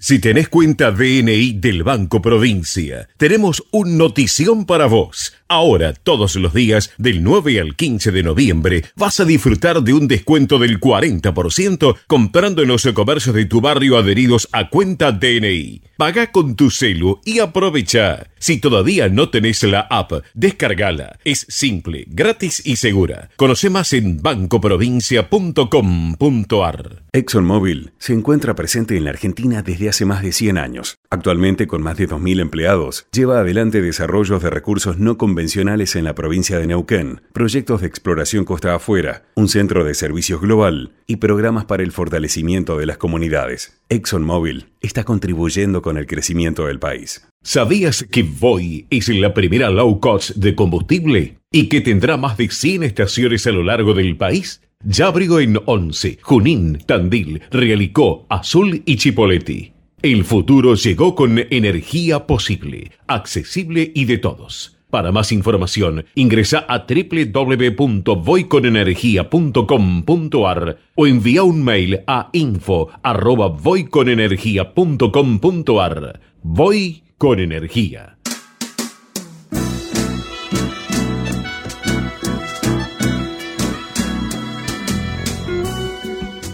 Si tenés cuenta DNI del Banco Provincia, tenemos un notición para vos. Ahora, todos los días, del 9 al 15 de noviembre, vas a disfrutar de un descuento del 40% comprando en los comercios de tu barrio adheridos a cuenta DNI. Paga con tu celu y aprovecha. Si todavía no tenés la app, descargala. Es simple, gratis y segura. Conoce más en bancoprovincia.com.ar. ExxonMobil se encuentra presente en la Argentina desde hace más de 100 años. Actualmente, con más de 2.000 empleados, lleva adelante desarrollos de recursos no convencionales en la provincia de Neuquén, proyectos de exploración costa afuera, un centro de servicios global y programas para el fortalecimiento de las comunidades. ExxonMobil está contribuyendo con el crecimiento del país. ¿Sabías que Voy es la primera low cost de combustible y que tendrá más de 100 estaciones a lo largo del país? Ya abrió en Once, Junín, Tandil, Realicó, Azul y Chipoleti. El futuro llegó con energía posible, accesible y de todos. Para más información, ingresa a www.voyconenergia.com.ar o envía un mail a info@voyconenergia.com.ar. Voy con energía.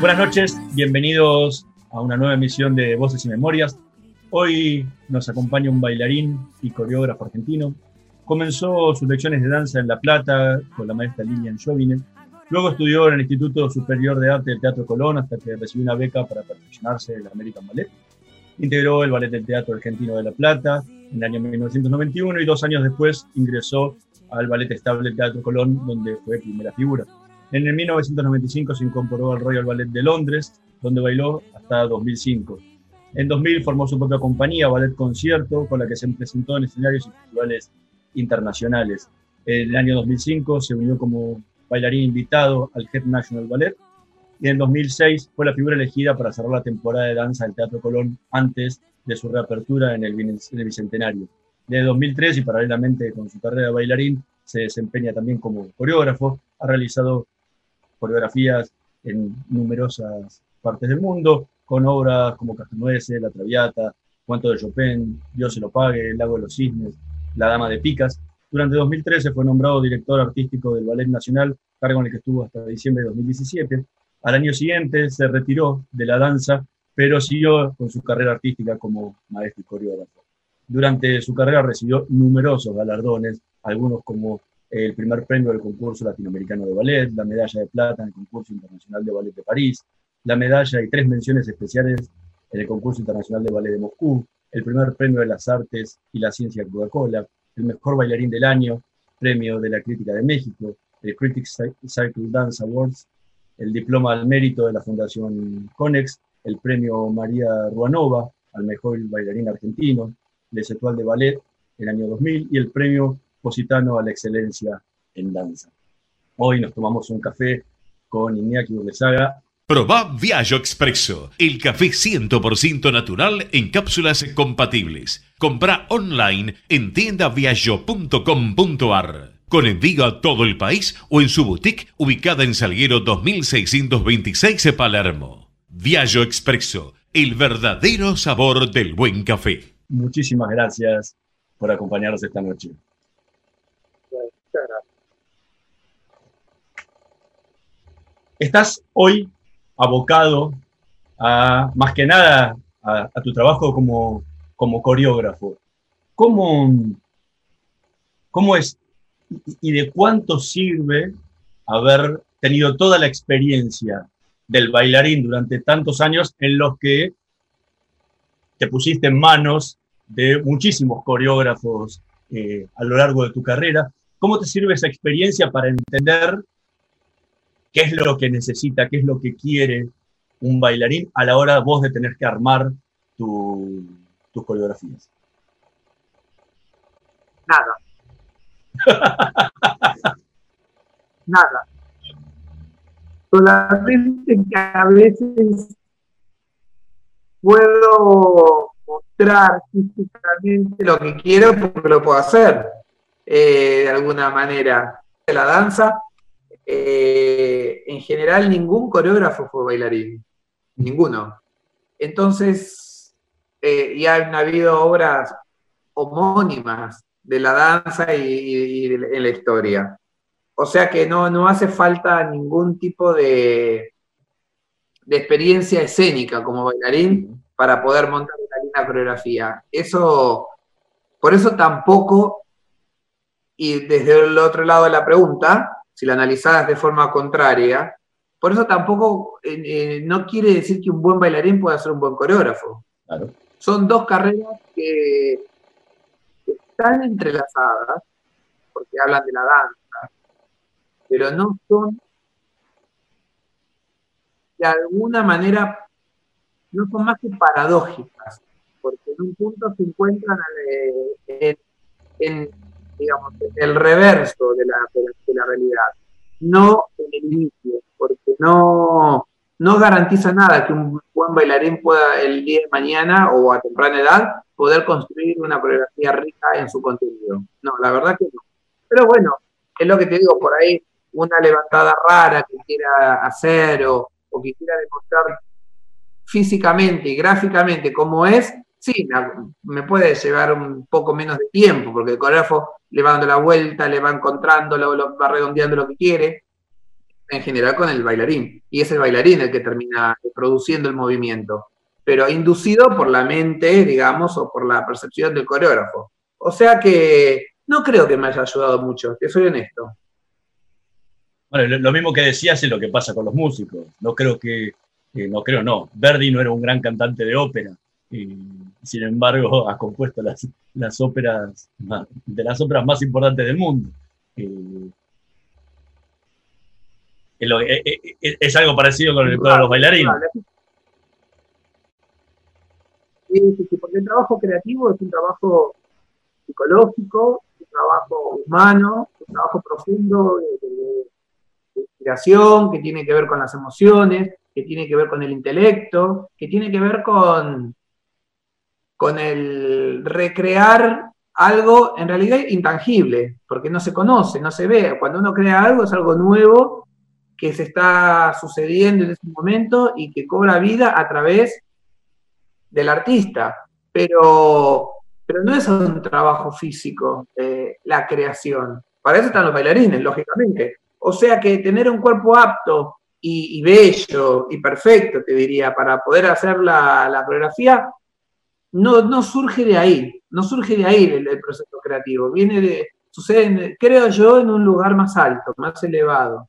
Buenas noches, bienvenidos a una nueva emisión de Voces y Memorias. Hoy nos acompaña un bailarín y coreógrafo argentino, Comenzó sus lecciones de danza en La Plata con la maestra Lilian Jovine. Luego estudió en el Instituto Superior de Arte del Teatro Colón hasta que recibió una beca para perfeccionarse en el American Ballet. Integró el Ballet del Teatro Argentino de La Plata en el año 1991 y dos años después ingresó al Ballet Estable del Teatro Colón, donde fue primera figura. En el 1995 se incorporó al Royal Ballet de Londres, donde bailó hasta 2005. En 2000 formó su propia compañía, Ballet Concierto, con la que se presentó en escenarios y festivales internacionales. En el año 2005 se unió como bailarín invitado al Head National Ballet y en 2006 fue la figura elegida para cerrar la temporada de danza del Teatro Colón antes de su reapertura en el, Bicentenario. Desde 2003 y paralelamente con su carrera de bailarín se desempeña también como coreógrafo, ha realizado coreografías en numerosas partes del mundo, con obras como Cascanueces, La Traviata, Cuento de Chopin, Dios se lo pague, El lago de los cisnes, la Dama de Picas. Durante 2013 fue nombrado director artístico del Ballet Nacional, cargo en el que estuvo hasta diciembre de 2017. Al año siguiente se retiró de la danza, pero siguió con su carrera artística como maestro y coreógrafo. Durante su carrera recibió numerosos galardones, algunos como el primer premio del concurso latinoamericano de ballet, la medalla de plata en el concurso internacional de ballet de París, la medalla y tres menciones especiales en el concurso internacional de ballet de Moscú, el primer premio de las artes y la ciencia Coca-Cola, el mejor bailarín del año, premio de la crítica de México, el Critics Cycle Dance Awards, el diploma al mérito de la Fundación Conex, el premio María Ruanova al mejor bailarín argentino, el Exetual de Ballet el año 2000 y el premio Positano a la excelencia en danza. Hoy nos tomamos un café con Iñaki Urlesaga, Proba Viaggio Expresso, el café 100% natural en cápsulas compatibles. Compra online en tiendaviaggio.com.ar. Con envío a todo el país o en su boutique ubicada en Salguero 2626 Palermo. Viaggio Expresso, el verdadero sabor del buen café. Muchísimas gracias por acompañarnos esta noche. Estás hoy abocado a, más que nada, a, tu trabajo como, como coreógrafo. ¿Cómo, ¿Cómo es y de cuánto sirve haber tenido toda la experiencia del bailarín durante tantos años en los que te pusiste en manos de muchísimos coreógrafos eh, a lo largo de tu carrera. ¿Cómo te sirve esa experiencia para entender qué es lo que necesita, qué es lo que quiere un bailarín a la hora vos de tener que armar tus coreografías? Nada. Nada. Solamente que a veces puedo mostrar físicamente lo que quiero porque lo puedo hacer eh, de alguna manera. De la danza, eh, en general ningún coreógrafo fue bailarín, ninguno. Entonces, eh, ya han habido obras homónimas de la danza y, en la historia. O sea que no, no hace falta ningún tipo de, de experiencia escénica como bailarín para poder montar una coreografía. Eso, por eso tampoco, y desde el otro lado de la pregunta, si la analizas de forma contraria, por eso tampoco eh, eh, no quiere decir que un buen bailarín pueda ser un buen coreógrafo. Son dos carreras que están entrelazadas, porque hablan de la danza, pero no son de alguna manera, no son más que paradójicas, porque en un punto se encuentran eh, en, digamos, el reverso de la, de la realidad, no el inicio, porque no, no garantiza nada que un buen bailarín pueda el día de mañana o a temprana edad poder construir una coreografía rica en su contenido. No, la verdad que no. Pero bueno, es lo que te digo, por ahí una levantada rara que quiera hacer o, o que quiera demostrar físicamente y gráficamente cómo es, sí, me puede llevar un poco menos de tiempo, porque el coreógrafo le va dando la vuelta, le va encontrando, lo va redondeando lo que quiere, en general con el bailarín. Y es el bailarín el que termina produciendo el movimiento, pero inducido por la mente, digamos, o por la percepción del coreógrafo. O sea que no creo que me haya ayudado mucho, te soy honesto. Bueno, lo mismo que decías es lo que pasa con los músicos. No creo que, no creo, no. Verdi no era un gran cantante de ópera. Sin embargo, ha compuesto las, las óperas, de las óperas más importantes del mundo. Eh, eh, eh, es, algo parecido con, el, los bailarines. Sí, sí, porque el trabajo creativo es un trabajo psicológico, un trabajo humano, un trabajo profundo de, inspiración, que tiene que ver con las emociones, que tiene que ver con el intelecto, que tiene que ver con, con el recrear algo en realidad intangible, porque no se conoce, no se ve. Cuando uno crea algo es algo nuevo que se está sucediendo en ese momento y que cobra vida a través del artista. Pero, pero no es un trabajo físico eh, la creación. Para eso están los bailarines, lógicamente. O sea que tener un cuerpo apto y, bello y perfecto, te diría, para poder hacer la, la coreografía, no, no, surge de ahí, no surge de ahí el, proceso creativo. Viene de, sucede, creo yo, en un lugar más alto, más elevado.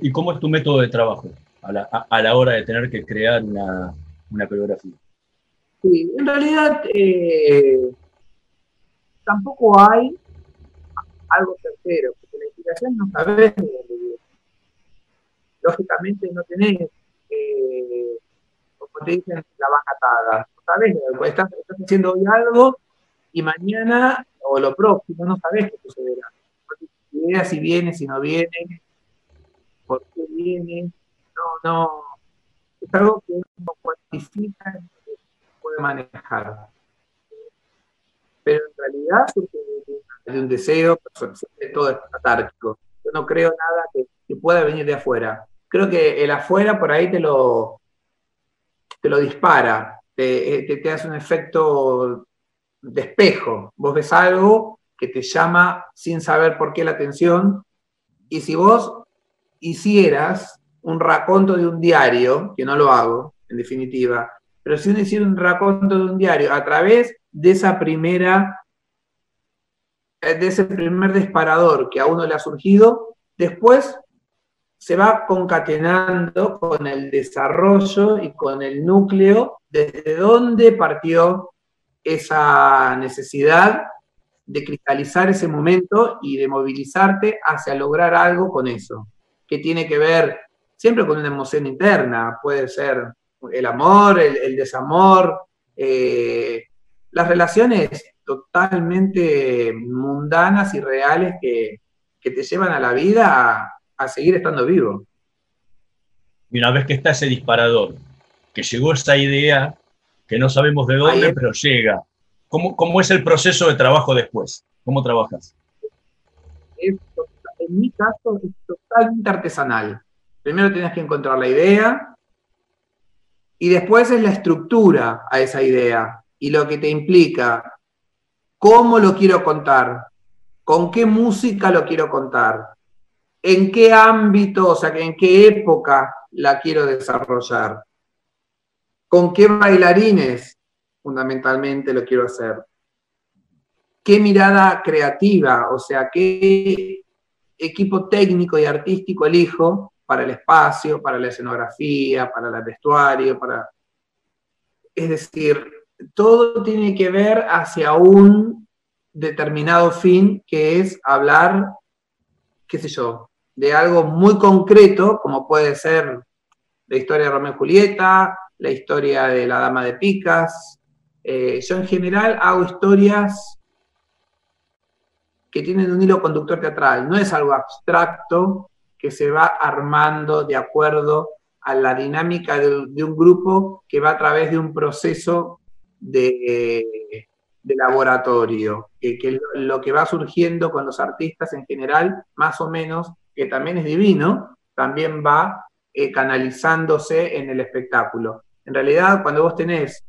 ¿Y cómo es tu método de trabajo a la, hora de tener que crear una, coreografía? Sí, en realidad eh, tampoco hay algo tercero, porque la inspiración no sabes Lógicamente no tenés, eh, te dicen, la vaca atada. Sabes, estás, haciendo hoy algo y mañana o lo próximo no sabes qué sucederá. No tienes idea si viene, si no viene, por qué viene, no, no, es algo que uno cuantifica y puede manejar. Pero en realidad surge de, un deseo, todo es catártico. Yo no creo nada que, pueda venir de afuera. Creo que el afuera por ahí te lo, te lo dispara, te, te, te hace un efecto de espejo. Vos ves algo que te llama sin saber por qué la atención, y si vos hicieras un raconto de un diario, que no lo hago, en definitiva, pero si uno hiciera un raconto de un diario a través de esa primera, eh, de ese primer disparador que a uno le ha surgido, después se va concatenando con el desarrollo y con el núcleo desde donde partió esa necesidad de cristalizar ese momento y de movilizarte hacia lograr algo con eso, que tiene que ver siempre con una emoción interna, puede ser el amor, el, desamor, eh, las relaciones totalmente mundanas y reales que, te llevan a la vida a, seguir estando vivo. Y una vez que está ese disparador, que llegó esa idea, que no sabemos de dónde, pero llega, ¿Cómo, ¿Cómo, es el proceso de trabajo después? ¿Cómo trabajas? en mi caso es totalmente artesanal. Primero tienes que encontrar la idea y después es la estructura a esa idea y lo que te implica, cómo lo quiero contar, con qué música lo quiero contar, en qué ámbito, o sea, en qué época la quiero desarrollar, con qué bailarines fundamentalmente lo quiero hacer. ¿Qué mirada creativa, o sea, qué equipo técnico y artístico elijo para el espacio, para la escenografía, para el vestuario, para... Es decir, todo tiene que ver hacia un determinado fin, que es hablar, qué sé yo, de algo muy concreto, como puede ser la historia de Romeo y Julieta, la historia de la Dama de Picas, eh, yo en general hago historias que tienen un hilo conductor teatral, no es algo abstracto que se va armando de acuerdo a la dinámica de, un grupo que va a través de un proceso de, laboratorio, que, lo que va surgiendo con los artistas en general, más o menos, que también es divino, también va eh, canalizándose en el espectáculo. En realidad, cuando vos tenés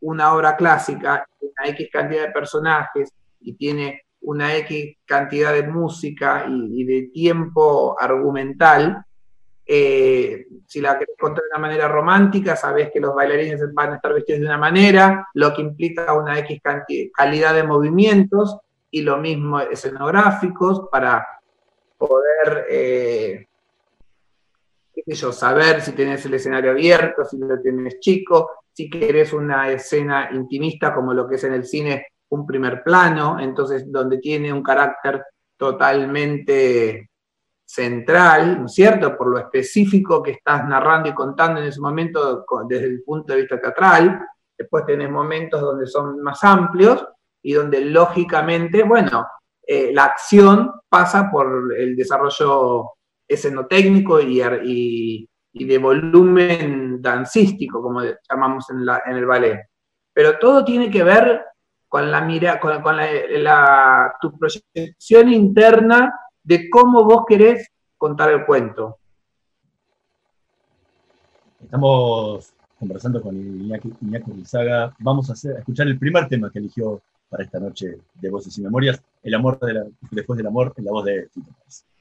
una obra clásica, una X cantidad de personajes y tiene una X cantidad de música y, de tiempo argumental, eh, si la querés contar de una manera romántica, sabés que los bailarines van a estar vestidos de una manera, lo que implica una X calidad de movimientos y lo mismo escenográficos para poder eh, saber si tenés el escenario abierto, si lo tienes chico, si querés una escena intimista como lo que es en el cine un primer plano, entonces donde tiene un carácter totalmente central, ¿no es cierto?, por lo específico que estás narrando y contando en ese momento desde el punto de vista teatral. Después tenés momentos donde son más amplios y donde lógicamente, bueno, eh, la acción pasa por el desarrollo escenotécnico y, de volumen dancístico, como llamamos en, el ballet. Pero todo tiene que ver con la mira, con, la, tu proyección interna de cómo vos querés contar el cuento. Estamos conversando con Iñaki, Iñaki Vamos a, escuchar el primer tema que eligió para esta noche de Voces y Memorias, El amor después del amor, en la voz de Tito Nadie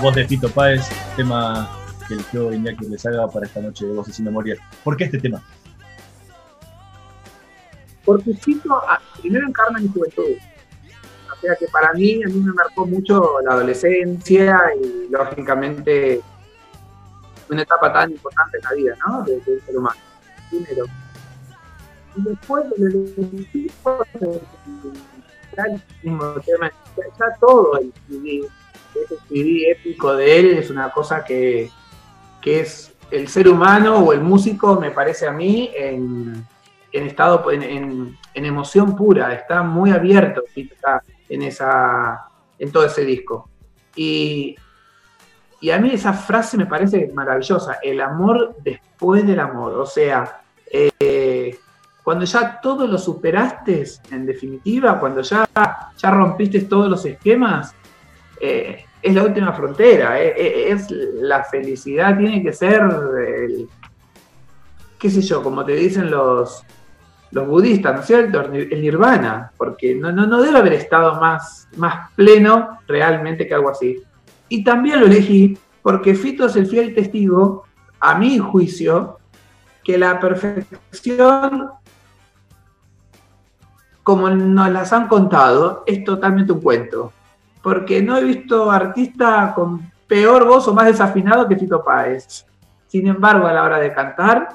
voz de Fito Páez, tema que eligió Iñaki Rezaga para esta noche de Voces sin Memoria. ¿Por qué este tema? Porque Fito ah, primero encarna mi juventud. O sea que para mí, a mí me marcó mucho la adolescencia y lógicamente una etapa tan importante en la vida, ¿no? De- del ser humano. Primero. Y después de el mismo ya, todo el ese épico de él es una cosa que, que es el ser humano o el músico, me parece a mí, en, en estado, en, en- emoción pura, está muy abierto está en, esa, en todo ese disco. Y, y a mí esa frase me parece maravillosa, el amor después del amor, o sea, eh, cuando ya todo lo superaste, en definitiva, cuando ya, ya rompiste todos los esquemas, eh, es la última frontera, eh, eh, es la felicidad, tiene que ser, el- qué sé yo, como te dicen los, los budistas, ¿no es cierto? El nirvana, porque no, no, no debe haber estado más, más pleno realmente que algo así. Y también lo elegí porque Fito es el fiel testigo, a mi juicio, que la perfección, como nos las han contado, es totalmente un cuento. Porque no he visto artista con peor voz o más desafinado que Fito Páez. Sin embargo, a la hora de cantar,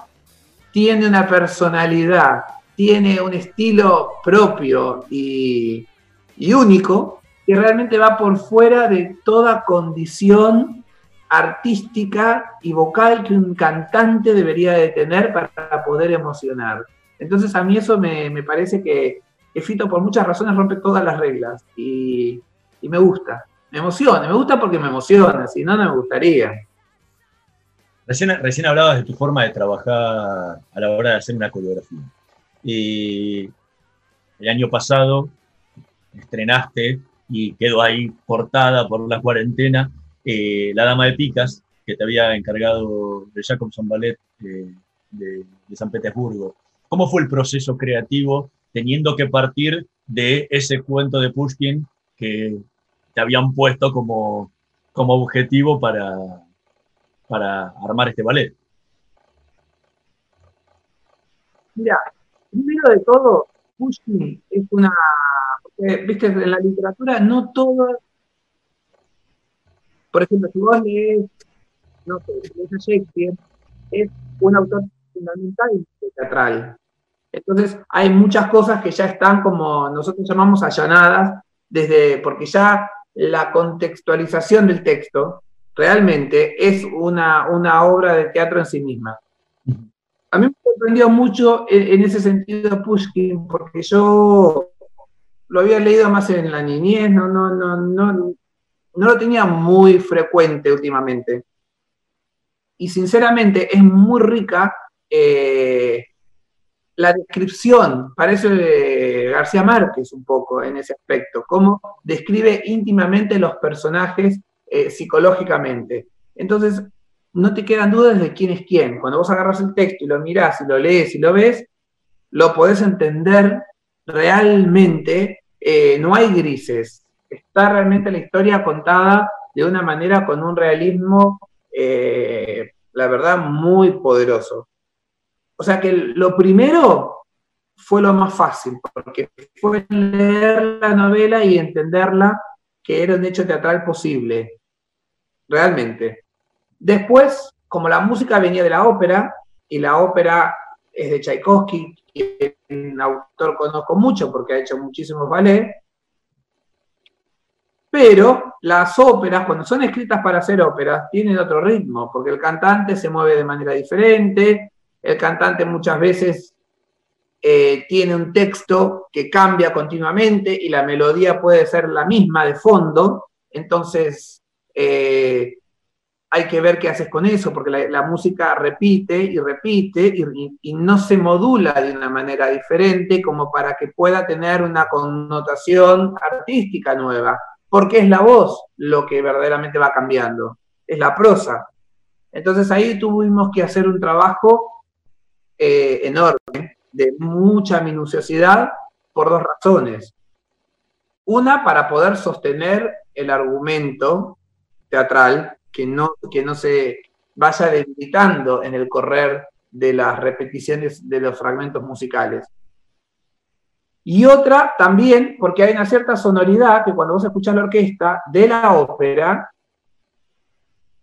tiene una personalidad, tiene un estilo propio y, y único que realmente va por fuera de toda condición artística y vocal que un cantante debería de tener para poder emocionar. Entonces a mí eso me, me parece que, que Fito por muchas razones rompe todas las reglas y, y me gusta, me emociona, me gusta porque me emociona, si no, no me gustaría. Recién, recién hablabas de tu forma de trabajar a la hora de hacer una coreografía. Y el año pasado estrenaste y quedó ahí cortada por la cuarentena eh, La Dama de Picas, que te había encargado de Jacobson Ballet eh, de, de San Petersburgo. ¿Cómo fue el proceso creativo teniendo que partir de ese cuento de Pushkin que te habían puesto como, como objetivo para, para armar este ballet? Mira, primero de todo, Pushkin es una. Viste, en la literatura no todo. Por ejemplo, si vos lees, no sé, lees a Shakespeare, es un autor fundamental teatral. Entonces, hay muchas cosas que ya están como nosotros llamamos allanadas, desde, porque ya la contextualización del texto realmente es una, una obra de teatro en sí misma. A mí me sorprendió mucho en, ese sentido Pushkin, porque yo lo había leído más en la niñez, no, no, no, no, no lo tenía muy frecuente últimamente. Y sinceramente es muy rica eh, la descripción, parece García Márquez un poco en ese aspecto, cómo describe íntimamente los personajes eh, psicológicamente. Entonces, no te quedan dudas de quién es quién. Cuando vos agarras el texto y lo mirás y lo lees y lo ves, lo podés entender realmente, eh, no hay grises. Está realmente la historia contada de una manera con un realismo, eh, la verdad, muy poderoso. O sea que lo primero fue lo más fácil, porque fue leer la novela y entenderla que era un hecho teatral posible, realmente. Después, como la música venía de la ópera, y la ópera es de Tchaikovsky, quien autor conozco mucho porque ha hecho muchísimos ballet, pero las óperas, cuando son escritas para hacer óperas, tienen otro ritmo, porque el cantante se mueve de manera diferente, el cantante muchas veces eh, tiene un texto que cambia continuamente y la melodía puede ser la misma de fondo, entonces eh, hay que ver qué haces con eso, porque la, música repite y repite y, no se modula de una manera diferente como para que pueda tener una connotación artística nueva, porque es la voz lo que verdaderamente va cambiando, es la prosa. Entonces ahí tuvimos que hacer un trabajo eh, enorme de mucha minuciosidad por dos razones. Una, para poder sostener el argumento teatral, que no, que no se vaya debilitando en el correr de las repeticiones de los fragmentos musicales. Y otra también porque hay una cierta sonoridad que cuando vos escuchás la orquesta de la ópera,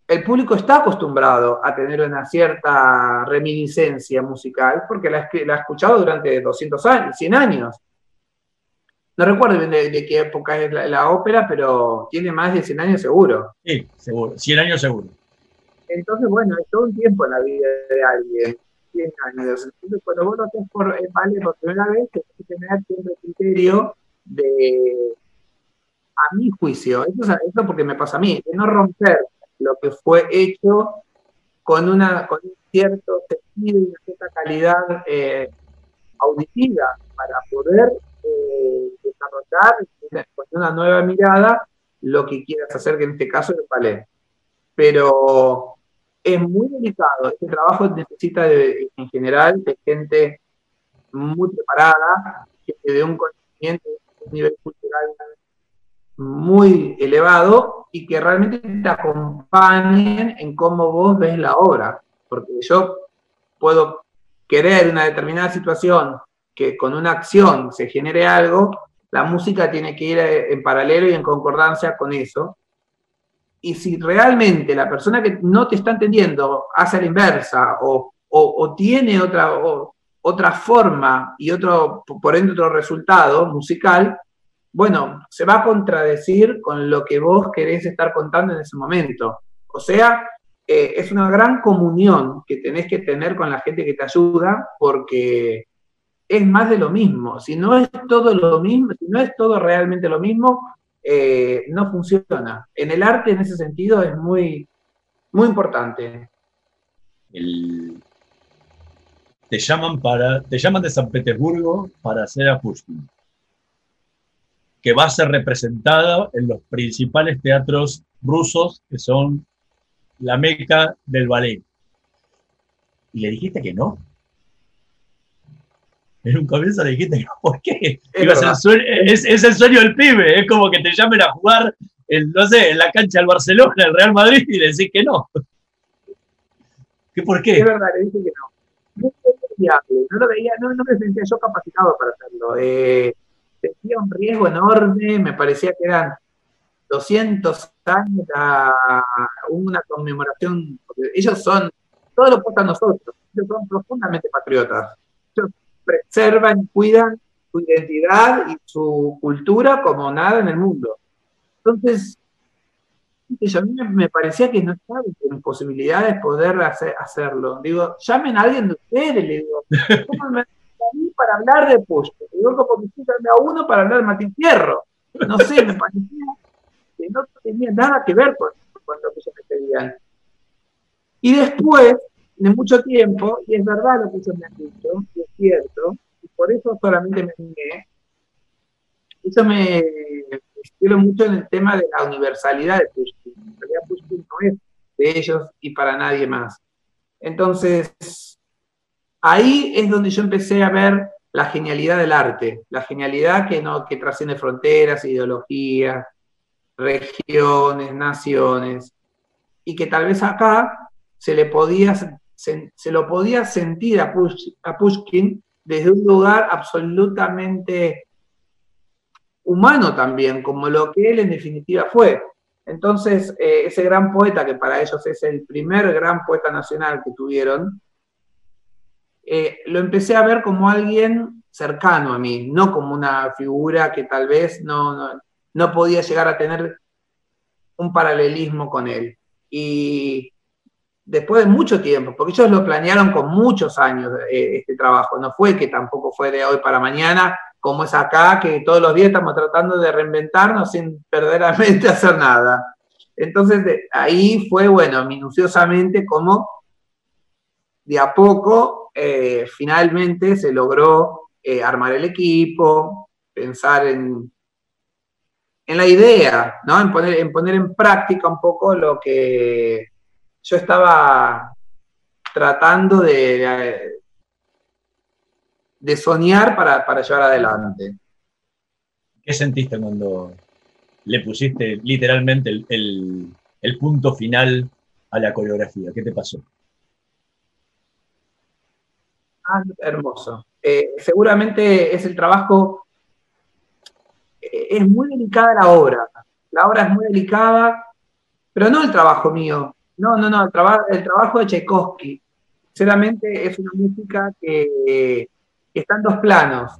el público está acostumbrado a tener una cierta reminiscencia musical porque la, ha escuchado durante 200 años, 100 años. No recuerdo bien de, qué época es la, ópera, pero tiene más de 100 años seguro. Sí, seguro, 100 años seguro. Entonces, bueno, es todo un tiempo en la vida de alguien, 100 años. Entonces, cuando vos lo haces por vale por primera vez, tenés que tener siempre criterio de, a mi juicio, eso, eso porque me pasa a mí, de no romper lo que fue hecho con, una, con un cierto sentido y una cierta calidad eh, auditiva para poder eh, desarrollar con una nueva mirada lo que quieras hacer, que en este caso es el ballet. Pero es muy delicado, este trabajo necesita en general de gente muy preparada, que de un conocimiento, de un nivel cultural muy elevado y que realmente te acompañen en cómo vos ves la obra. Porque yo puedo querer una determinada situación que con una acción se genere algo, la música tiene que ir en paralelo y en concordancia con eso. Y si realmente la persona que no te está entendiendo hace la inversa o, o, tiene otra, otra forma y otro, por ende otro resultado musical, bueno, se va a contradecir con lo que vos querés estar contando en ese momento. O sea, eh, es una gran comunión que tenés que tener con la gente que te ayuda porque es más de lo mismo. Si no es todo lo mismo, si no es todo realmente lo mismo, eh, no funciona. En el arte, en ese sentido, es muy, muy importante. Te llaman para, te llaman de San Petersburgo para hacer a Pushkin que va a ser representada en los principales teatros rusos, que son la meca del ballet. Y le dijiste que no. En un comienzo le dijiste que no. ¿Por qué? Es, el sueño, del pibe. Es como que te llamen a jugar, en, no sé, en la cancha del Barcelona, el Real Madrid, y le decís que no. ¿Qué por qué? Es verdad, le dije que no. No, lo veía, no, no me sentía yo capacitado para hacerlo. Eh, tenía un riesgo enorme, me parecía que eran 200 años a una conmemoración, ellos son, todo lo a nosotros, ellos son profundamente patriotas, ellos preservan y cuidan su identidad y su cultura como nada en el mundo. Entonces, a mí me parecía que no estaba en posibilidades de poder hacerlo. Digo, llamen a alguien de ustedes, le digo, para hablar de Push. Digo como que a uno para hablar de Martín Fierro. No sé, me parecía que no tenía nada que ver con, lo que ellos me pedían. Y después de mucho tiempo, y es verdad lo que ellos me han dicho, y es cierto, y por eso solamente me animé, eso me quiero mucho en el tema de la universalidad de Pushkin. En realidad Pushkin no es de ellos y para nadie más. Entonces, ahí es donde yo empecé a ver la genialidad del arte, la genialidad que, no, que trasciende fronteras, ideologías, regiones, naciones, y que tal vez acá se, le podía, se, lo podía sentir a, Pushkin desde un lugar absolutamente humano también, como lo que él en definitiva fue. Entonces, eh, ese gran poeta, que para ellos es el primer gran poeta nacional que tuvieron, eh, lo empecé a ver como alguien cercano a mí, no como una figura que tal vez no, no, podía llegar a tener un paralelismo con él. Y después de mucho tiempo, porque ellos lo planearon con muchos años eh, este trabajo, no fue que tampoco fue de hoy para mañana, como es acá, que todos los días estamos tratando de reinventarnos sin verdaderamente hacer nada. Entonces ahí fue, bueno, minuciosamente como de a poco eh, finalmente se logró eh, armar el equipo, pensar en, en la idea, ¿no? en, poner, en práctica un poco lo que yo estaba tratando de, de soñar para, llevar adelante. ¿Qué sentiste cuando le pusiste literalmente el, el punto final a la coreografía? ¿Qué te pasó? Ah, hermoso. Eh, seguramente es el trabajo, eh, es muy delicada la obra. La obra es muy delicada, pero no el trabajo mío. No, no, no, el, el trabajo de Tchaikovsky. Sinceramente es una música que, está en dos planos.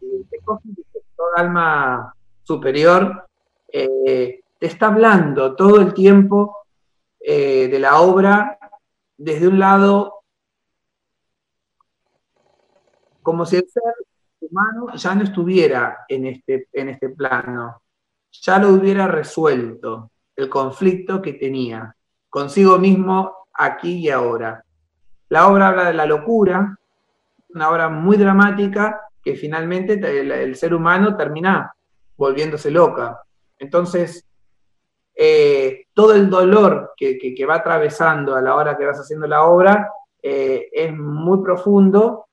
Tchaikovsky, todo alma superior, eh, te está hablando todo el tiempo de la obra desde un lado como si el ser humano ya no estuviera en este, en este plano, ya lo hubiera resuelto el conflicto que tenía consigo mismo aquí y ahora. La obra habla de la locura, una obra muy dramática que finalmente el, ser humano termina volviéndose loca. Entonces, eh, todo el dolor que, va atravesando a la hora que vas haciendo la obra eh, es muy profundo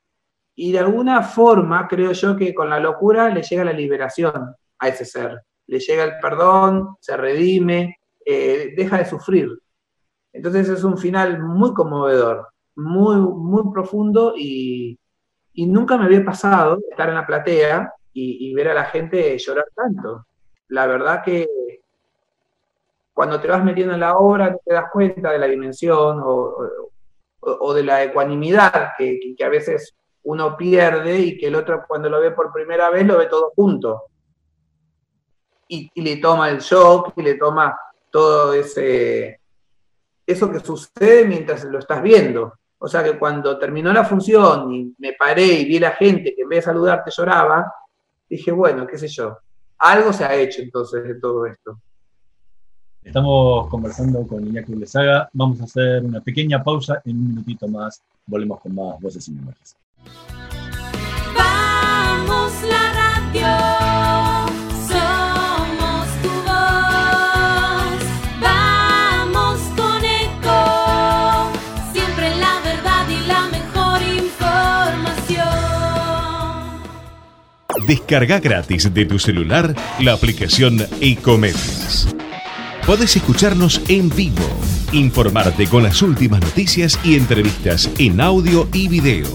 y de alguna forma creo yo que con la locura le llega la liberación a ese ser, le llega el perdón, se redime, eh, deja de sufrir. Entonces es un final muy conmovedor, muy, muy profundo y, nunca me había pasado estar en la platea y, ver a la gente llorar tanto. La verdad que cuando te vas metiendo en la obra no te das cuenta de la dimensión o, de la ecuanimidad que, que a veces uno pierde y que el otro cuando lo ve por primera vez lo ve todo junto. Y, le toma el shock y le toma todo ese eso que sucede mientras lo estás viendo. O sea que cuando terminó la función y me paré y vi a la gente que en vez de saludarte lloraba, dije, bueno, qué sé yo, algo se ha hecho entonces de todo esto. Estamos conversando con Iñaki Lezaga. Vamos a hacer una pequeña pausa. En un minutito más volvemos con más voces y memorias. Vamos la radio, somos tu voz. Vamos con eco, siempre la verdad y la mejor información. Descarga gratis de tu celular la aplicación Ecomedios. Puedes escucharnos en vivo, informarte con las últimas noticias y entrevistas en audio y video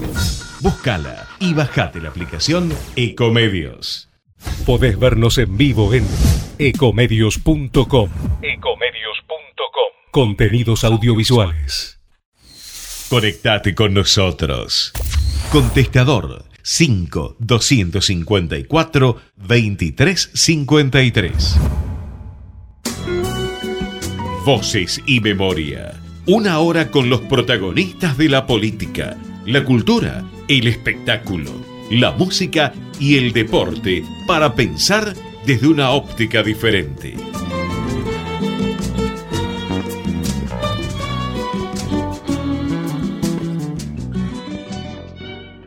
Búscala y bajate la aplicación Ecomedios. Podés vernos en vivo en ecomedios.com. Ecomedios.com. Contenidos audiovisuales. Conectate con nosotros. Contestador 5 254 2353. Voces y memoria. Una hora con los protagonistas de la política, la cultura el espectáculo, la música y el deporte para pensar desde una óptica diferente.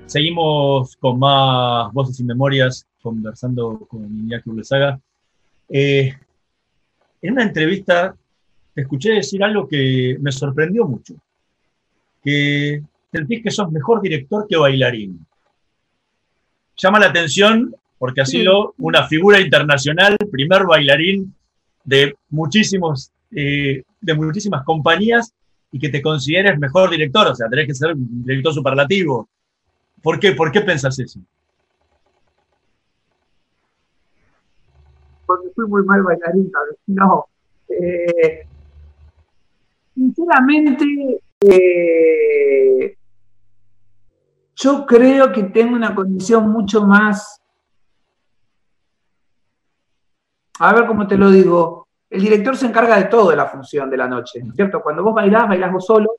Seguimos con más voces y memorias, conversando con Iñaki Urlesaga. Eh, en una entrevista escuché decir algo que me sorprendió mucho, que sentís que sos mejor director que bailarín. Llama la atención porque ha sido una figura internacional, primer bailarín de, muchísimos, eh, de muchísimas compañías y que te consideres mejor director, o sea, tenés que ser un director superlativo. ¿Por qué? ¿Por qué pensás eso? Porque fui muy mal bailarín, No. Eh, sinceramente, eh, Yo creo que tengo una condición mucho más, a ver cómo te lo digo, el director se encarga de todo de la función de la noche, ¿no es cierto? Cuando vos bailás, bailás vos solo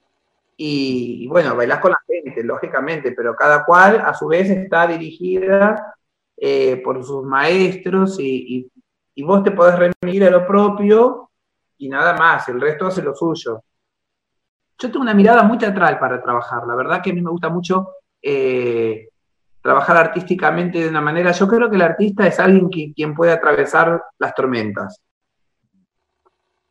y, bueno, bailás con la gente, lógicamente, pero cada cual a su vez está dirigida eh, por sus maestros y, y- vos te podés remitir a lo propio y nada más, el resto hace lo suyo. Yo tengo una mirada muy teatral para trabajar, la verdad que a mí me gusta mucho eh, trabajar artísticamente de una manera, yo creo que el artista es alguien que, quien puede atravesar las tormentas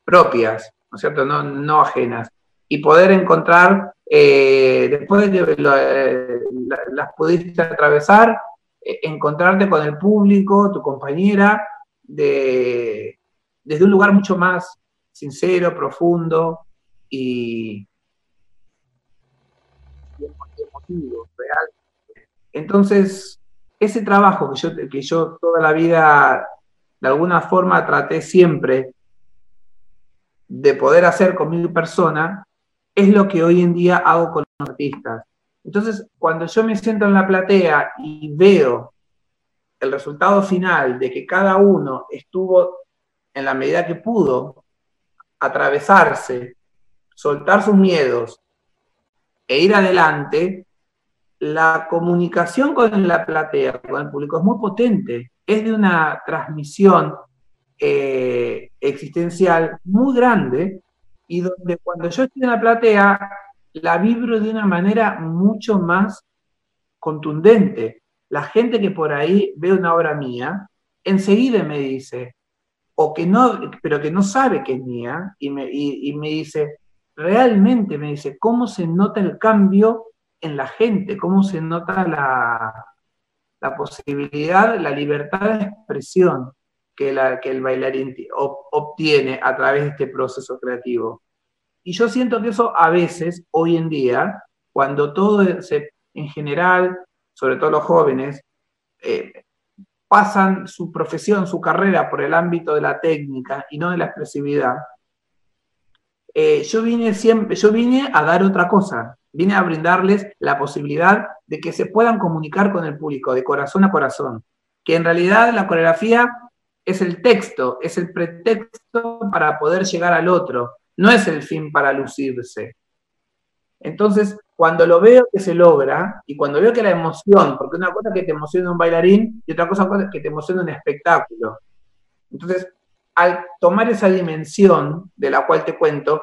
propias, ¿no cierto? No, no ajenas. Y poder encontrar, eh, después de eh, la- las pudiste atravesar, encontrarte con el público, tu compañera, de, desde un lugar mucho más sincero, profundo y Entonces, ese trabajo que yo, que yo toda la vida, de alguna forma, traté siempre de poder hacer con mi persona, es lo que hoy en día hago con los artistas. Entonces, cuando yo me siento en la platea y veo el resultado final de que cada uno estuvo en la medida que pudo atravesarse, soltar sus miedos e ir adelante, la comunicación con la platea, con el público, es muy potente. Es de una transmisión eh, existencial muy grande y donde cuando yo estoy en la platea, la vibro de una manera mucho más contundente. La gente que por ahí ve una obra mía, enseguida me dice, o que no, pero que no sabe que es mía, y me, y- y me dice, realmente me dice, ¿cómo se nota el cambio en la gente? ¿Cómo se nota la, la posibilidad, la libertad de expresión que, la, que el bailarín ti- ob- obtiene a través de este proceso creativo? Y yo siento que eso a veces, hoy en día, cuando todo se, en general, sobre todo los jóvenes, eh, pasan su profesión, su carrera por el ámbito de la técnica y no de la expresividad, eh, yo vine siempre, yo vine a dar otra cosa, vine a brindarles la posibilidad de que se puedan comunicar con el público de corazón a corazón, que en realidad la coreografía es el texto, es el pretexto para poder llegar al otro, no es el fin para lucirse. Entonces, cuando lo veo que se logra y cuando veo que la emoción, porque una cosa que te emociona un bailarín y otra cosa que te emociona un espectáculo. Entonces, al tomar esa dimensión de la cual te cuento,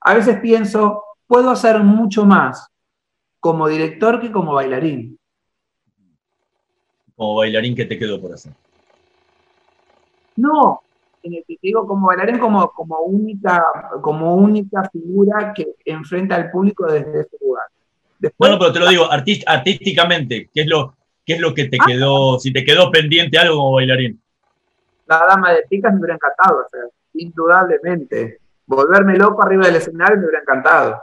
a veces pienso, puedo hacer mucho más como director que como bailarín. Como bailarín, ¿qué te quedó por hacer? No, en el que te digo como bailarín como, como, única, como única figura que enfrenta al público desde ese lugar. Después, Bueno, pero te lo digo, artísticamente, ¿qué es, lo, ¿qué es lo que te quedó, si te quedó pendiente algo como bailarín? La dama de picas me hubiera encantado hacer, indudablemente. Volverme loco arriba del escenario me hubiera encantado.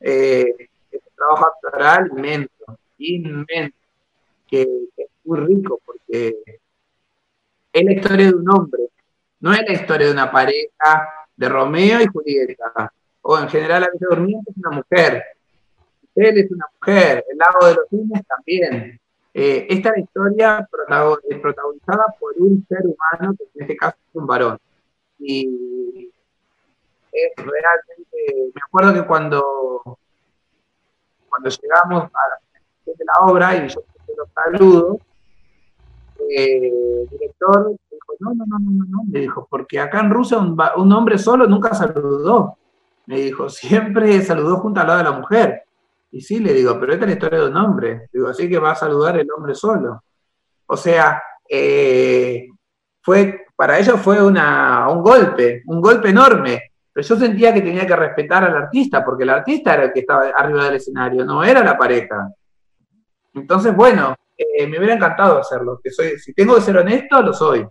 Eh, es un trabajo actoral inmenso, inmenso, que, es muy rico porque es la historia de un hombre, no es la historia de una pareja de Romeo y Julieta, o en general la Bella Durmiente es una mujer, él es una mujer, el lago de los cisnes también. Eh, esta es protagonizada por un ser humano, que en este caso es un varón. Y es realmente, me acuerdo que cuando, cuando llegamos a la obra y yo los saludos, eh, el director dijo, no, no, no, no, no, me dijo, porque acá en Rusia un, un hombre solo nunca saludó. Me dijo, siempre saludó junto al lado de la mujer. Y sí, le digo, pero esta es la historia de un hombre. Digo, así que va a saludar el hombre solo. O sea, eh, fue, para ellos fue una, un golpe, un golpe enorme. Pero yo sentía que tenía que respetar al artista, porque el artista era el que estaba arriba del escenario, no era la pareja. Entonces, bueno, eh, me hubiera encantado hacerlo. Que soy, si tengo que ser honesto, lo soy.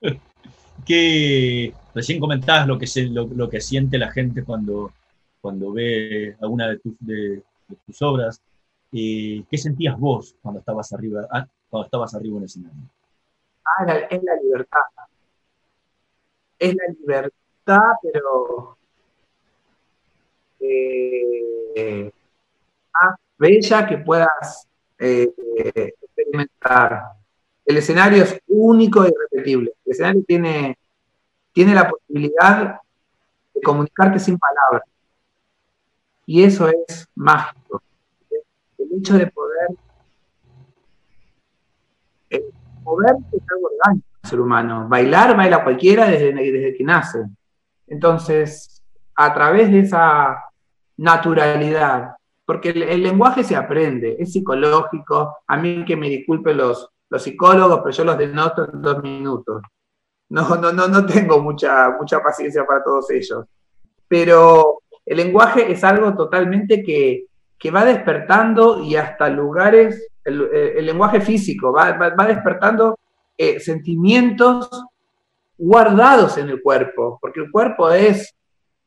que recién comentabas lo que, se, lo, lo que siente la gente cuando, cuando ve alguna de tus, de, tus obras. Eh, ¿Qué sentías vos cuando estabas arriba, ah, cuando estabas arriba en el escenario? Ah, es la libertad. Es la libertad, pero eh, más, bella que puedas eh, experimentar. El escenario es único e irrepetible. El escenario tiene, tiene la posibilidad de comunicarte sin palabras. Y eso es mágico. El hecho de poder eh, moverse es algo orgánico el ser humano. Bailar, baila cualquiera desde, desde que nace. Entonces, a través de esa naturalidad, porque el, el lenguaje se aprende, es psicológico, a mí que me disculpen los, los psicólogos, pero yo los denoto en dos minutos. No, no, no, no tengo mucha, mucha paciencia para todos ellos. Pero el lenguaje es algo totalmente que, que va despertando y hasta lugares, el, el lenguaje físico va, va, va despertando eh, sentimientos guardados en el cuerpo, porque el cuerpo es,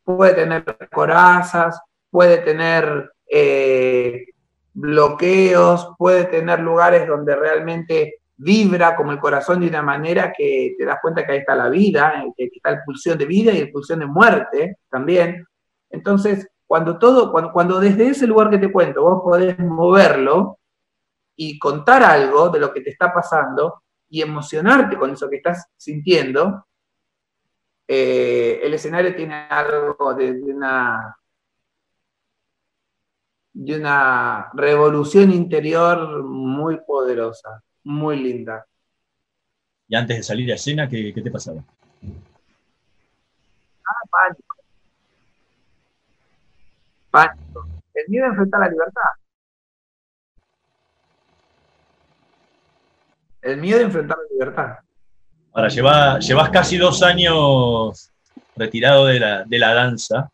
puede tener corazas, puede tener eh, bloqueos, puede tener lugares donde realmente vibra como el corazón de una manera que te das cuenta que ahí está la vida, eh, que está la pulsión de vida y la pulsión de muerte también. Entonces, cuando todo, cuando, cuando desde ese lugar que te cuento vos podés moverlo y contar algo de lo que te está pasando y emocionarte con eso que estás sintiendo, eh, el escenario tiene algo de, de una de una revolución interior muy poderosa, muy linda. Y antes de salir a escena, ¿qué, qué te pasaba? Ah, pánico. El miedo a enfrentar la libertad. El miedo a enfrentar la libertad. Ahora, lleva, llevas casi dos años retirado de la, de la danza.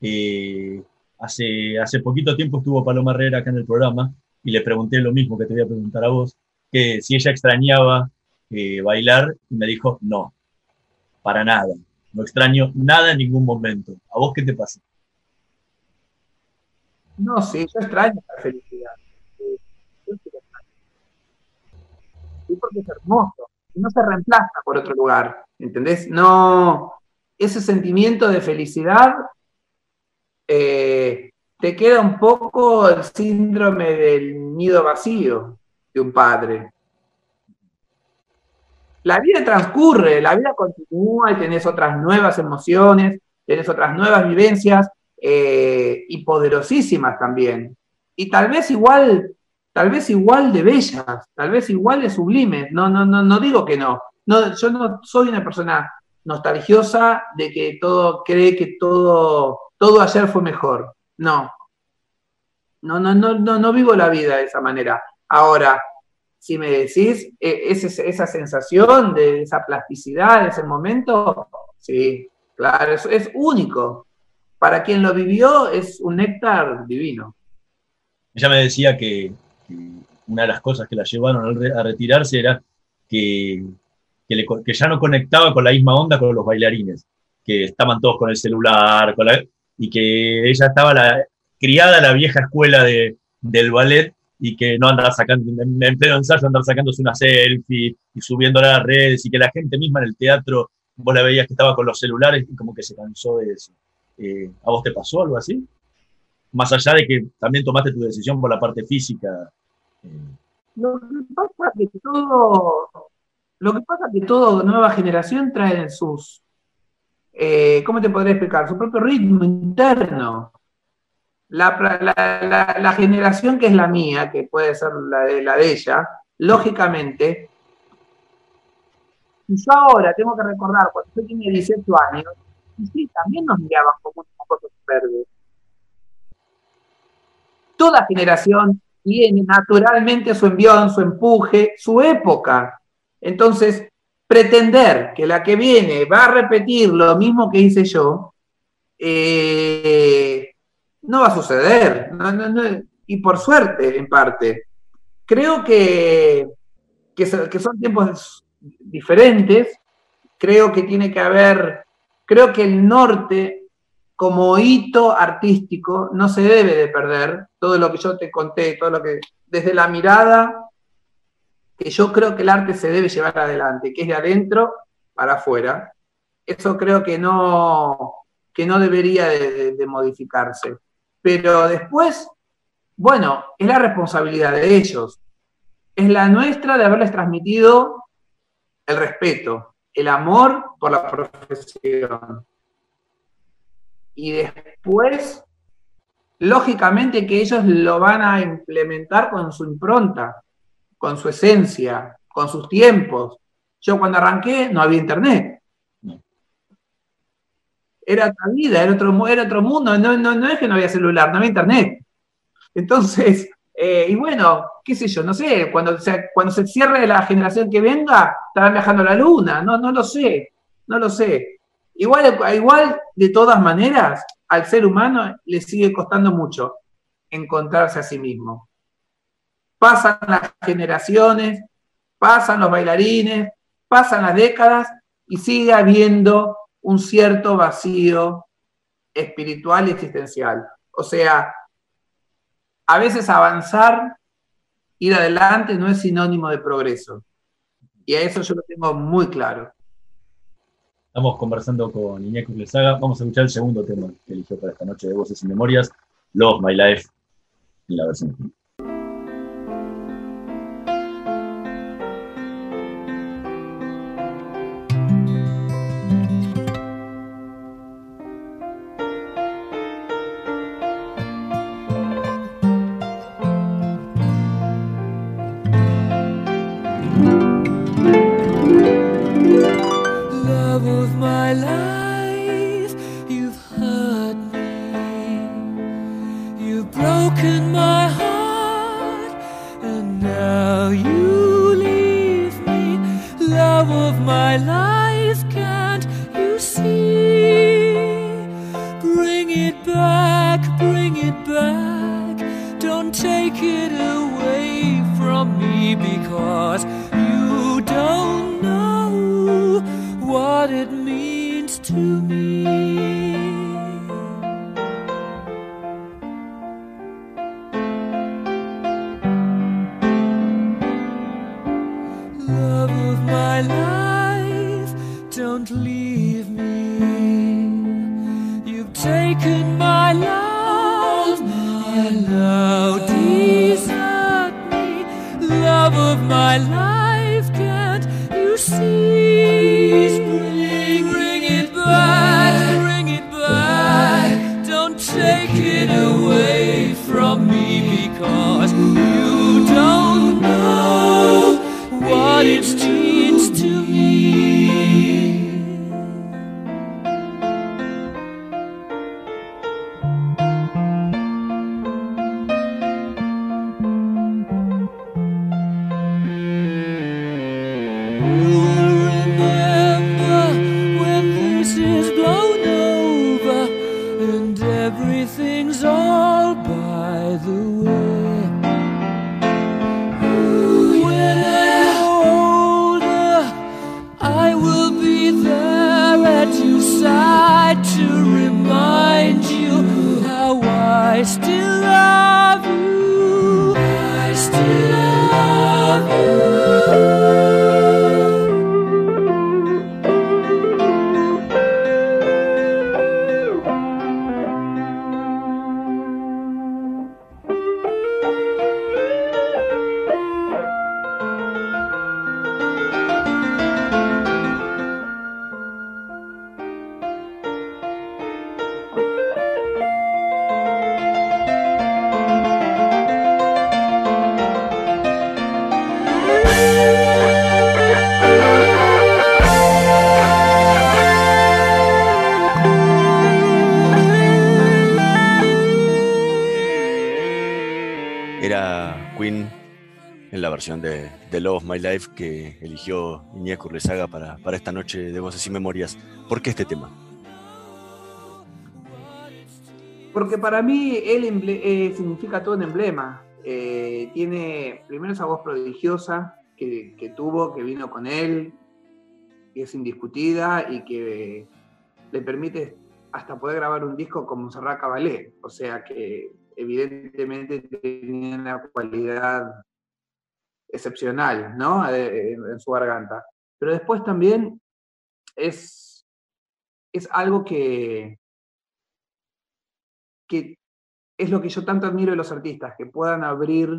Eh, hace, hace poquito tiempo estuvo Paloma Herrera acá en el programa y le pregunté lo mismo que te voy a preguntar a vos, que si ella extrañaba eh, bailar y me dijo, no, para nada, no extraño nada en ningún momento. ¿A vos qué te pasa? No, sí, yo extraño la felicidad. Sí, sí porque es hermoso. No se reemplaza por otro lugar. ¿Entendés? No. Ese sentimiento de felicidad eh, te queda un poco el síndrome del nido vacío de un padre. La vida transcurre, la vida continúa y tenés otras nuevas emociones, tenés otras nuevas vivencias eh, y poderosísimas también. Y tal vez igual, tal vez igual de bellas, tal vez igual de sublimes. No, no, no, no digo que no. no. Yo no soy una persona nostalgiosa de que todo cree que todo, todo ayer fue mejor. No. No, no, no, no, no vivo la vida de esa manera. Ahora, si me decís eh, esa, sensación de esa plasticidad, ese momento, sí, claro, es, es único. Para quien lo vivió es un néctar divino. Ella me decía que, una de las cosas que la llevaron a re- a retirarse era que, ya no conectaba con la misma onda con los bailarines, que estaban todos con el celular, y que ella estaba la, criada a la vieja escuela de, del ballet y que no andaba sacando, en, en pleno ensayo andar sacándose una selfie y subiéndola a las redes y que la gente misma en el teatro, vos la veías que estaba con los celulares y como que se cansó de eso. Eh, ¿A vos te pasó algo así? Más allá de que también tomaste tu decisión por la parte física. eh, Lo que pasa que todo, lo que pasa que toda nueva generación trae sus, eh, ¿cómo te podría explicar? Su propio ritmo interno. La generación que es la mía, que puede ser la de, la de ella, lógicamente, si yo ahora tengo que recordar cuando yo tenía 18 años, y sí, también nos miraban como unos cosas verdes. Toda generación tiene naturalmente su envión, su empuje, su época. Entonces, pretender que la que viene va a repetir lo mismo que hice yo, eh, no va a suceder. Y por suerte, en parte. Creo que, que son tiempos diferentes. Creo que tiene que haber, creo que el norte como hito artístico no se debe de perder todo lo que yo te conté, todo lo que desde la mirada que yo creo que el arte se debe llevar adelante, que es de adentro para afuera. Eso creo que no, que no debería de, modificarse. Pero después, Bueno, es la responsabilidad de ellos. Es la nuestra de haberles transmitido el respeto, el amor por la profesión. Y después, lógicamente que ellos lo van a implementar con su impronta, con su esencia, con sus tiempos. Yo cuando arranqué no había internet. Era otra vida, era otro, era otro mundo. No, no, no es que no había celular, no había internet. Entonces, eh, y bueno, qué sé yo, no sé, cuando se, cuando se cierre la generación que venga, estarán viajando a la luna, no, no lo sé, no lo sé. Igual, igual, de todas maneras, al ser humano le sigue costando mucho encontrarse a sí mismo. Pasan las generaciones, pasan los bailarines, pasan las décadas y sigue habiendo un cierto vacío espiritual y existencial. O sea, a veces avanzar, ir adelante, no es sinónimo de progreso. Y a eso yo lo tengo muy claro. Estamos conversando con Iñaki Lezaga. Vamos a escuchar el segundo tema que eligió para esta noche de Voces y Memorias, Love My Life, en la versión. My Life que eligió Iñaki Urlezaga para, para esta noche de Voces y Memorias. ¿Por qué este tema? Porque para mí él eh, significa todo un emblema. Eh, tiene primero esa voz prodigiosa que, que tuvo, que vino con él, que es indiscutida y que le permite hasta poder grabar un disco como Serrat Caballé. O sea que evidentemente tenía una cualidad excepcional ¿no? Eh, en, en su garganta. Pero después también es, es algo que, que es lo que yo tanto admiro de los artistas, que puedan abrir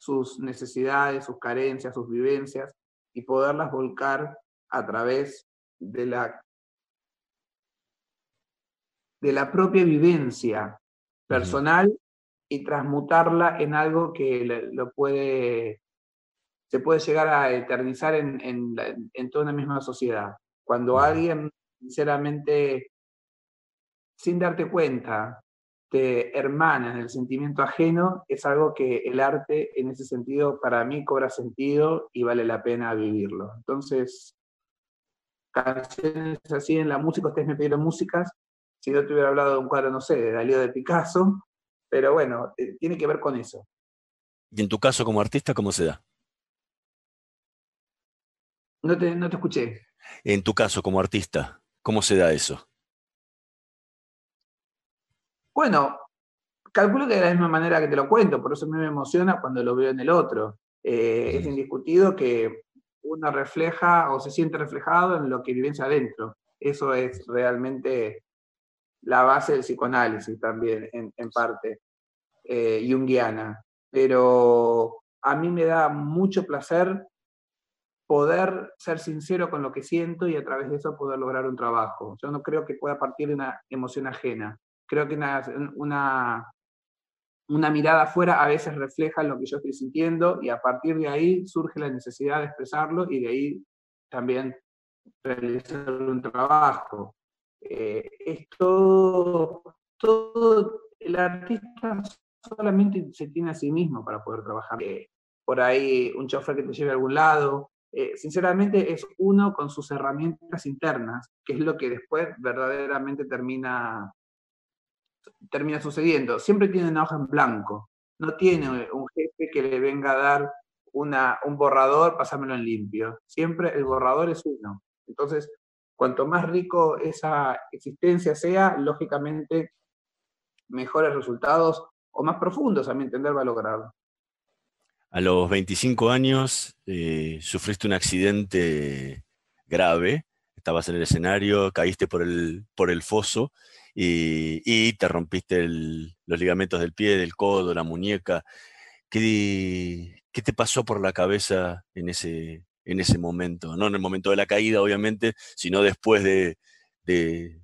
sus necesidades, sus carencias, sus vivencias y poderlas volcar a través de la, de la propia vivencia personal y transmutarla en algo que lo puede, se puede llegar a eternizar en, en, toda una misma sociedad. Cuando alguien, sinceramente, sin darte cuenta, te hermana en el sentimiento ajeno, es algo que el arte en ese sentido para mí cobra sentido y vale la pena vivirlo. Entonces, canciones así en la música, ustedes me pidieron músicas, si yo te hubiera hablado de un cuadro, no sé, de Dalí de Picasso, pero bueno, eh, tiene que ver con eso. ¿Y en tu caso como artista, cómo se da? No te, no te escuché. En tu caso como artista, ¿cómo se da eso? Bueno, calculo que de la misma manera que te lo cuento, por eso a mí me emociona cuando lo veo en el otro. Eh, es indiscutido que uno refleja o se siente reflejado en lo que vivencia adentro. Eso es realmente la base del psicoanálisis también, en, parte, eh, junguiana. Pero a mí me da mucho placer poder ser sincero con lo que siento y a través de eso poder lograr un trabajo. Yo no creo que pueda partir de una emoción ajena creo que una, una, mirada afuera a veces refleja lo que yo estoy sintiendo y a partir de ahí surge la necesidad de expresarlo y de ahí también realizar un trabajo. Eh, esto, todo, el artista solamente se tiene a sí mismo para poder trabajar. Eh, por ahí un chofer que te lleve a algún lado. Eh, sinceramente es uno con sus herramientas internas, que es lo que después verdaderamente termina termina sucediendo. Siempre tiene una hoja en blanco. No tiene un jefe que le venga a dar una, un borrador, pasármelo en limpio. Siempre el borrador es uno. Entonces, cuanto más rico esa existencia sea, lógicamente mejores resultados o más profundos, a mi entender, va a lograr. A los 25 años eh, sufriste un accidente grave, estabas en el escenario, caíste por el, por el foso y, te rompiste los ligamentos del pie, del codo, la muñeca. ¿Qué, ¿Qué, te pasó por la cabeza en ese, en ese momento? No en el momento de la caída, obviamente, sino después de, de,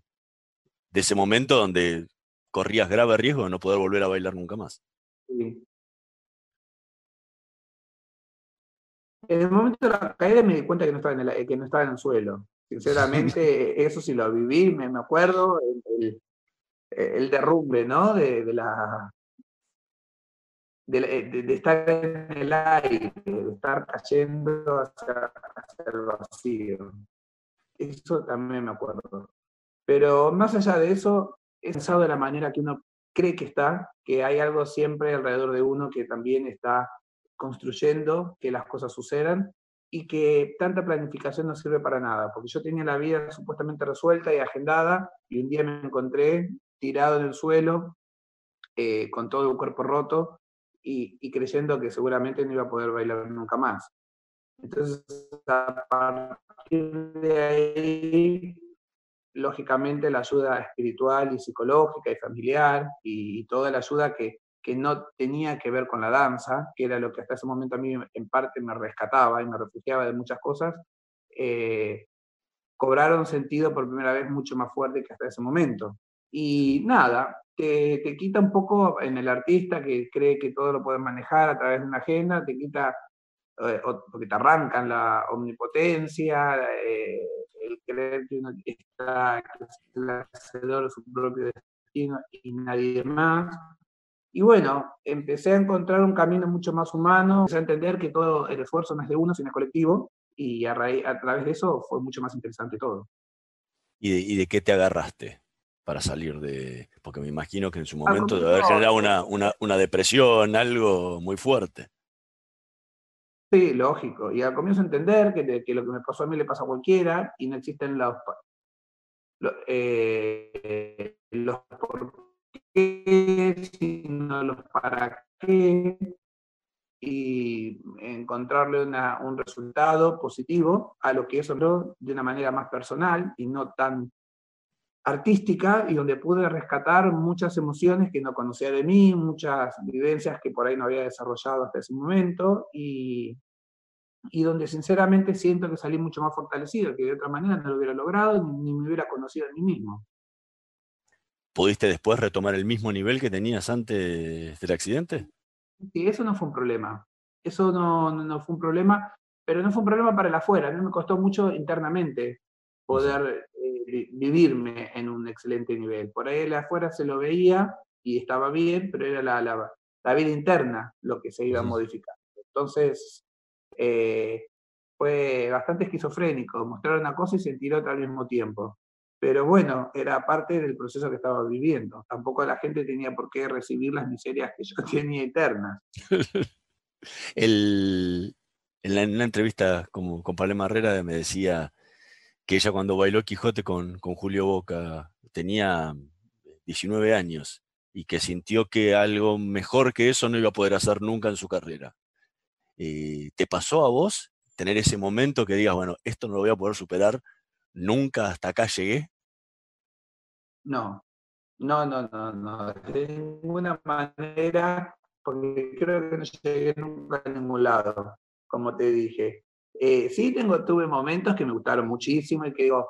ese momento donde corrías grave riesgo de no poder volver a bailar nunca más. En el momento de la caída me di cuenta que no estaba en el, que no estaba en el suelo. Sinceramente, eso sí lo viví, me, me acuerdo, el, el, derrumbe, ¿no? De, la, de, estar en el aire, de estar cayendo hacia, el vacío. Eso también me acuerdo. Pero más allá de eso, he pensado de la manera que uno cree que está, que hay algo siempre alrededor de uno que también está construyendo que las cosas sucedan y que tanta planificación no sirve para nada, porque yo tenía la vida supuestamente resuelta y agendada y un día me encontré tirado en el suelo, eh, con todo el cuerpo roto y, creyendo que seguramente no iba a poder bailar nunca más. Entonces, a partir de ahí, lógicamente la ayuda espiritual y psicológica y familiar y toda la ayuda que, que no tenía que ver con la danza, que era lo que hasta ese momento a mí en parte me rescataba y me refugiaba de muchas cosas, eh, cobraron sentido por primera vez mucho más fuerte que hasta ese momento. Y nada, te, te, quita un poco en el artista que cree que todo lo puede manejar a través de una agenda, te quita, eh, porque te arrancan la omnipotencia, eh, el creer que uno está, que el hacedor de su propio destino y nadie más. Y bueno, empecé a encontrar un camino mucho más humano, empecé a entender que todo el esfuerzo no es de uno, sino es colectivo, y a, raíz, a través de eso fue mucho más interesante todo. ¿Y de, y de qué te agarraste para salir de...? Porque me imagino que en su momento debe haber generado una, una, una depresión, algo muy fuerte. Sí, lógico. Y al comienzo a entender que, que, lo que me pasó a mí le pasa a cualquiera y no existen los, eh, los qué, sino los para qué, y encontrarle un resultado positivo a lo que es de una manera más personal y no tan artística y donde pude rescatar muchas emociones que no conocía de mí, muchas vivencias que por ahí no había desarrollado hasta ese momento y, y donde sinceramente siento que salí mucho más fortalecido, que de otra manera no lo hubiera logrado ni, ni me hubiera conocido a mí mismo. ¿Pudiste después retomar el mismo nivel que tenías antes del accidente? Sí, eso no fue un problema. Eso no, no, no fue un problema, pero no fue un problema para el afuera. A mí me costó mucho internamente poder eh, vivirme en un excelente nivel. Por ahí el afuera se lo veía y estaba bien, pero era la, la, la vida interna lo que se iba modificando. Entonces, eh, fue bastante esquizofrénico, mostrar una cosa y sentir otra al mismo tiempo. Pero bueno, era parte del proceso que estaba viviendo. Tampoco la gente tenía por qué recibir las miserias que yo tenía internas. El- en, la, en una entrevista con, con Paloma Herrera me decía que ella cuando bailó Quijote con, con Julio Boca tenía 19 años y que sintió que algo mejor que eso no iba a poder hacer nunca en su carrera. Eh, ¿Te pasó a vos tener ese momento que digas, bueno, esto no lo voy a poder superar nunca, hasta acá llegué? No, no, no, no, no, de ninguna manera, porque creo que no llegué nunca a ningún lado, como te dije. Eh, sí, tengo, tuve momentos que me gustaron muchísimo y que digo,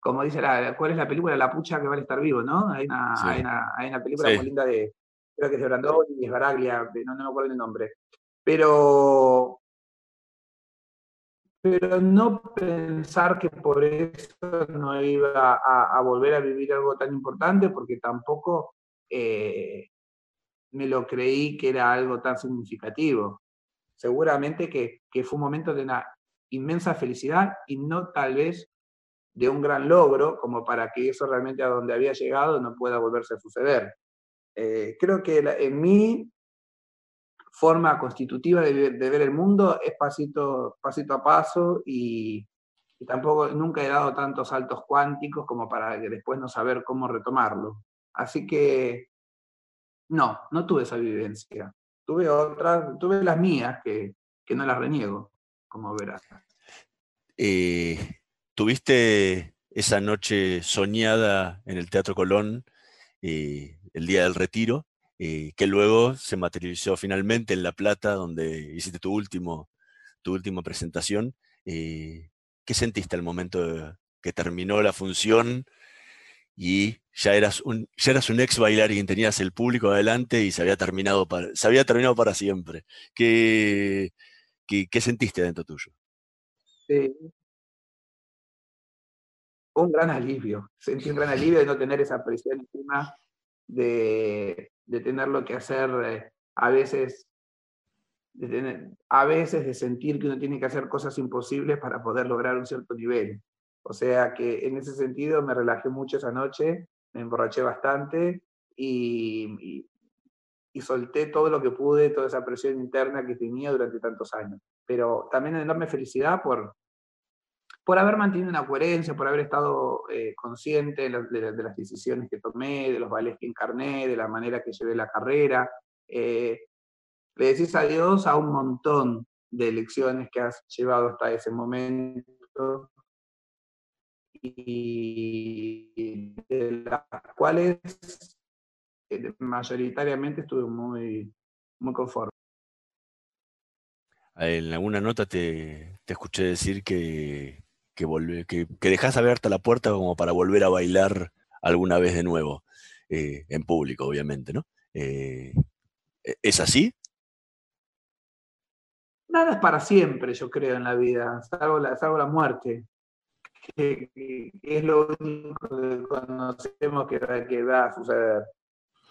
como dice la, ¿cuál es la película? La pucha que vale estar vivo, ¿no? Hay una, Sí. hay una, hay una película Sí. muy linda de, creo que es de Brandoni y es Baraglia, no, no me acuerdo el nombre. Pero, pero no pensar que por eso no iba a, volver a vivir algo tan importante, porque tampoco eh, me lo creí que era algo tan significativo. Seguramente que, que fue un momento de una inmensa felicidad y no tal vez de un gran logro, como para que eso realmente a donde había llegado no pueda volverse a suceder. Eh, creo que la- en mi forma constitutiva de, ver- el mundo es pasito, a paso y, tampoco nunca he dado tantos saltos cuánticos como para después no saber cómo retomarlo. Así que no, no tuve esa vivencia. Tuve otras, tuve las mías que, que no las reniego, como verás. Eh, ¿Tuviste esa noche soñada en el Teatro Colón eh, el día del retiro, que luego se materializó finalmente en La Plata, donde hiciste tu, último, tu última presentación? Eh, ¿Qué sentiste al momento que terminó la función y ya eras un, ya eras un ex bailarín, tenías el público adelante y se había terminado para, se había terminado para siempre? ¿Qué, qué, qué sentiste dentro tuyo? Sí. Un gran alivio. Sentí un gran alivio de no tener esa presión encima, de, de tenerlo que hacer eh, a veces, de a veces de sentir que uno tiene que hacer cosas imposibles para poder lograr un cierto nivel. O sea que en ese sentido me relajé mucho esa noche, me emborraché bastante y, y, y solté todo lo que pude, toda esa presión interna que tenía durante tantos años. Pero también enorme felicidad por, por haber mantenido una coherencia, por haber estado eh, consciente de, la- de la- de las decisiones que tomé, de los vales que encarné, de la manera que llevé la carrera. Eh, le decís adiós a un montón de lecciones que has llevado hasta ese momento y de las cuales eh, mayoritariamente estuve muy, muy conforme. En alguna nota te, te escuché decir que, que, volve- que, que dejás abierta la puerta como para volver a bailar alguna vez de nuevo, eh, en público, obviamente, ¿no? Eh, ¿e- ¿Es así? Nada es para siempre, yo creo, en la vida, salvo la, salvo la muerte, que, es lo único que conocemos que va a suceder.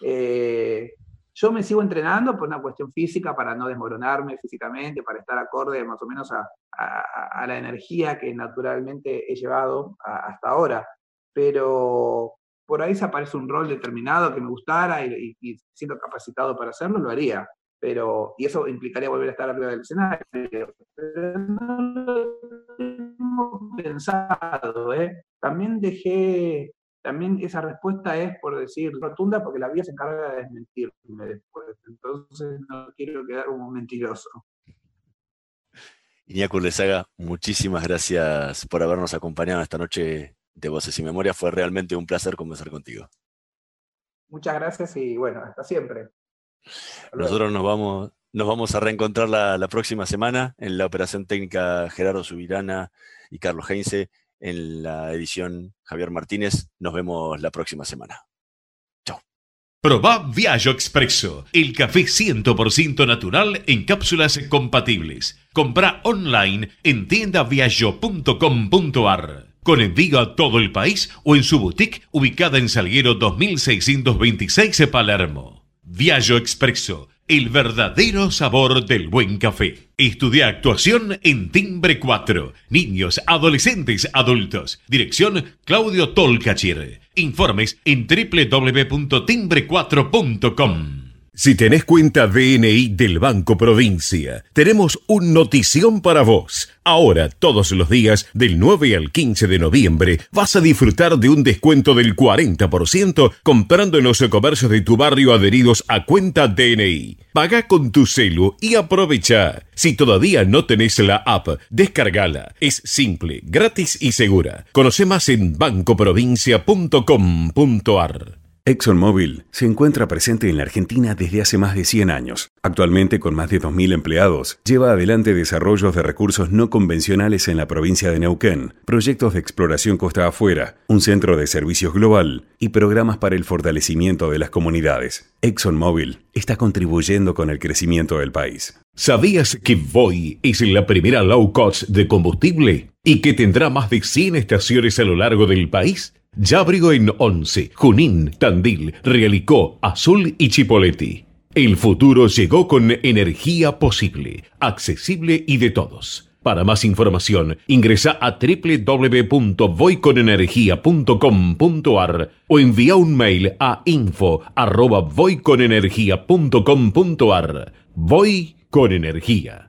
Eh, yo me sigo entrenando por una cuestión física, para no desmoronarme físicamente, para estar acorde más o menos a, a- a la energía que naturalmente he llevado a- hasta ahora. Pero por ahí se aparece un rol determinado que me gustara y, y- y siento capacitado para hacerlo, lo haría pero y eso implicaría volver a estar arriba del escenario, pero no lo tengo pensado, ¿eh? También dejé, también esa respuesta es por decir rotunda, porque la vida se encarga de desmentirme después, entonces no quiero quedar como un mentiroso. Iñaco Urlesaga, muchísimas gracias por habernos acompañado esta noche de Voces y Memoria. Fue realmente un placer conversar contigo. Muchas gracias y bueno, hasta siempre. Nosotros nos vamos, nos vamos a reencontrar la, próxima semana en la operación técnica Gerardo Subirana y Carlos Heinze, en la edición Javier Martínez. Nos vemos la próxima semana. Chao. Proba Viaggio Expresso, el café 100% natural en cápsulas compatibles. Compra online en tiendaviaggio.com.ar. Con envío a todo el país o en su boutique ubicada en Salguero 2626 Palermo. Viaggio Expresso el verdadero sabor del buen café. Estudia actuación en Timbre 4. Niños, adolescentes, adultos. Dirección Claudio Tolcachir. Informes en www.timbre4.com. Si tenés cuenta DNI del Banco Provincia, tenemos un notición para vos. Ahora, todos los días, del 9 al 15 de noviembre, vas a disfrutar de un descuento del 40% comprando en los comercios de tu barrio adheridos a cuenta DNI. Paga con tu celu y aprovecha. Si todavía no tenés la app, descargala. Es simple, gratis y segura. Conoce más en bancoprovincia.com.ar. ExxonMobil se encuentra presente en la Argentina desde hace más de 100 años. Actualmente, con más de 2.000 empleados, lleva adelante desarrollos de recursos no convencionales en la provincia de Neuquén, proyectos de exploración costa afuera, un centro de servicios global y programas para el fortalecimiento de las comunidades. ExxonMobil está contribuyendo con el crecimiento del país. ¿Sabías que Voy es la primera low cost de combustible y que tendrá más de 100 estaciones a lo largo del país? Abrió en Once, Junín, Tandil, Realicó, Azul y Chipoleti. El futuro llegó con energía posible, accesible y de todos. Para más información, ingresa a www.voyconenergia.com.ar o envía un mail a info.voyconenergia.com.ar. Voy con energía.